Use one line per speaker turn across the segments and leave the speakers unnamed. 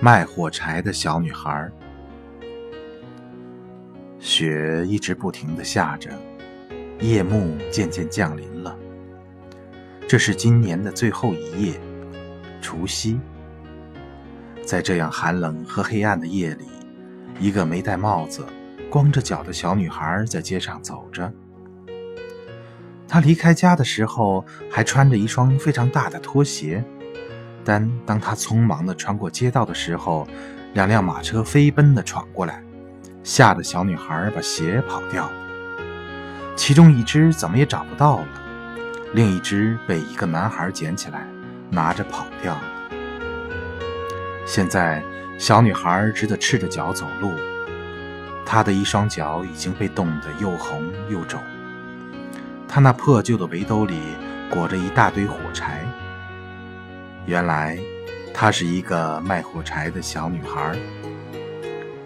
卖火柴的小女孩。雪一直不停的下着，夜幕渐渐降临了。这是今年的最后一夜，除夕。在这样寒冷和黑暗的夜里，一个没戴帽子、光着脚的小女孩在街上走着。她离开家的时候还穿着一双非常大的拖鞋，但当她匆忙地穿过街道的时候，两辆马车飞奔地闯过来，吓得小女孩把鞋跑掉。其中一只怎么也找不到了，另一只被一个男孩捡起来，拿着跑掉了。现在，小女孩只得赤着脚走路，她的一双脚已经被冻得又红又肿。她那破旧的围兜里裹着一大堆火柴。原来，她是一个卖火柴的小女孩。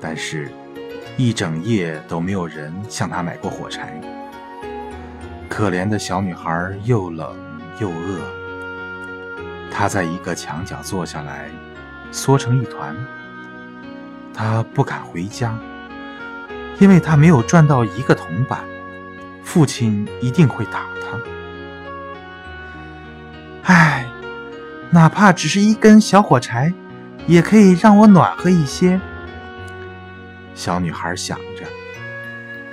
但是，一整夜都没有人向她买过火柴。可怜的小女孩又冷又饿，她在一个墙角坐下来。缩成一团，他不敢回家，因为他没有赚到一个铜板，父亲一定会打他。唉，哪怕只是一根小火柴，也可以让我暖和一些。小女孩想着，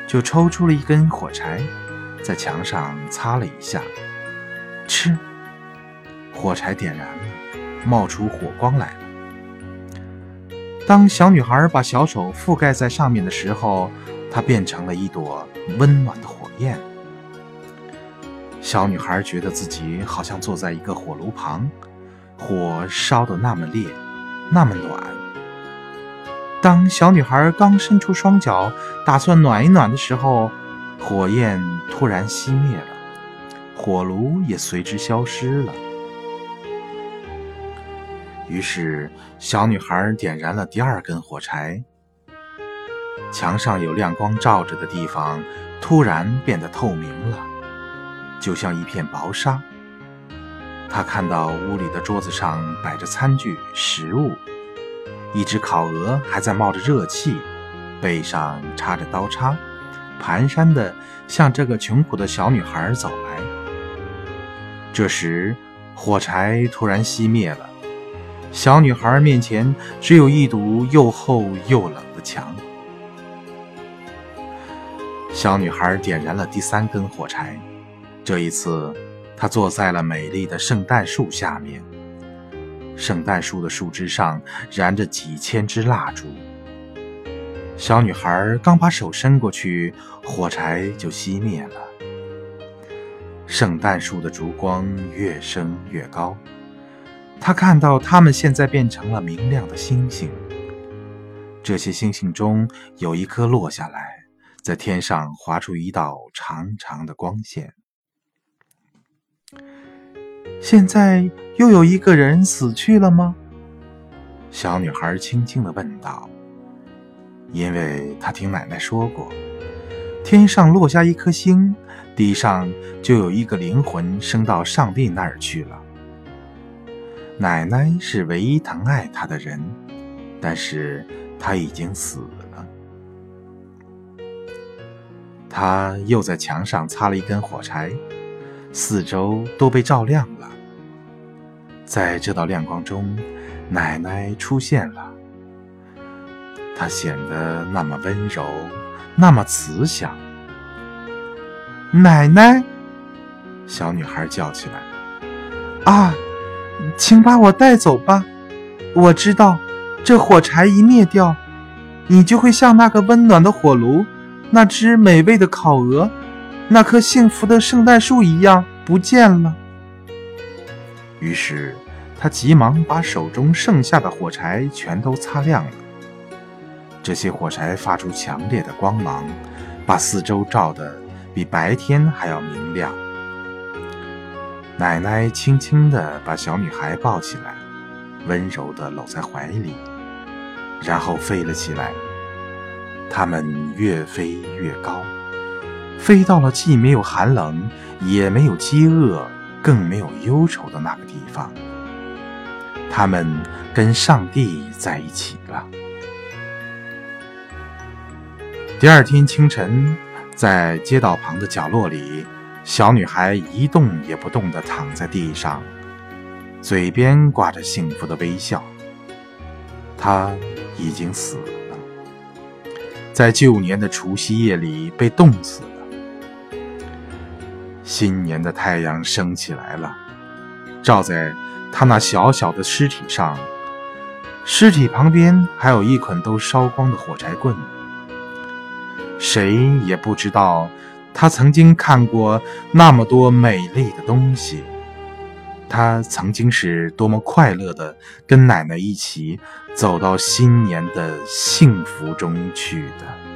就抽出了一根火柴，在墙上擦了一下，吃，火柴点燃了，冒出火光来了。当小女孩把小手覆盖在上面的时候，它变成了一朵温暖的火焰。小女孩觉得自己好像坐在一个火炉旁，火烧得那么烈，那么暖。当小女孩刚伸出双脚打算暖一暖的时候，火焰突然熄灭了，火炉也随之消失了。于是，小女孩点燃了第二根火柴。墙上有亮光照着的地方，突然变得透明了，就像一片薄纱。他看到屋里的桌子上摆着餐具、食物，一只烤鹅还在冒着热气，背上插着刀叉，蹒跚地向这个穷苦的小女孩走来。这时，火柴突然熄灭了。小女孩面前只有一堵又厚又冷的墙。小女孩点燃了第三根火柴，这一次，她坐在了美丽的圣诞树下面。圣诞树的树枝上燃着几千支蜡烛。小女孩刚把手伸过去，火柴就熄灭了。圣诞树的烛光越升越高。他看到它们现在变成了明亮的星星，这些星星中有一颗落下来，在天上划出一道长长的光线。现在又有一个人死去了吗？小女孩轻轻的问道。因为她听奶奶说过，天上落下一颗星，地上就有一个灵魂升到上帝那儿去了。奶奶是唯一疼爱她的人，但是她已经死了。他又在墙上擦了一根火柴，四周都被照亮了。在这道亮光中，奶奶出现了。她显得那么温柔，那么慈祥。奶奶，小女孩叫起来：“啊！”请把我带走吧，我知道，这火柴一灭掉，你就会像那个温暖的火炉，那只美味的烤鹅，那棵幸福的圣诞树一样不见了。于是，他急忙把手中剩下的火柴全都擦亮了。这些火柴发出强烈的光芒，把四周照得比白天还要明亮。奶奶轻轻地把小女孩抱起来，温柔地搂在怀里，然后飞了起来。它们越飞越高，飞到了既没有寒冷，也没有饥饿，更没有忧愁的那个地方。他们跟上帝在一起了。第二天清晨，在街道旁的角落里，小女孩一动也不动地躺在地上，嘴边挂着幸福的微笑。她已经死了，在旧年的除夕夜里被冻死。新年的太阳升起来了，照在。他那小小的尸体上，尸体旁边还有一捆都烧光的火柴棍。谁也不知道，他曾经看过那么多美丽的东西。他曾经是多么快乐的，跟奶奶一起走到新年的幸福中去的。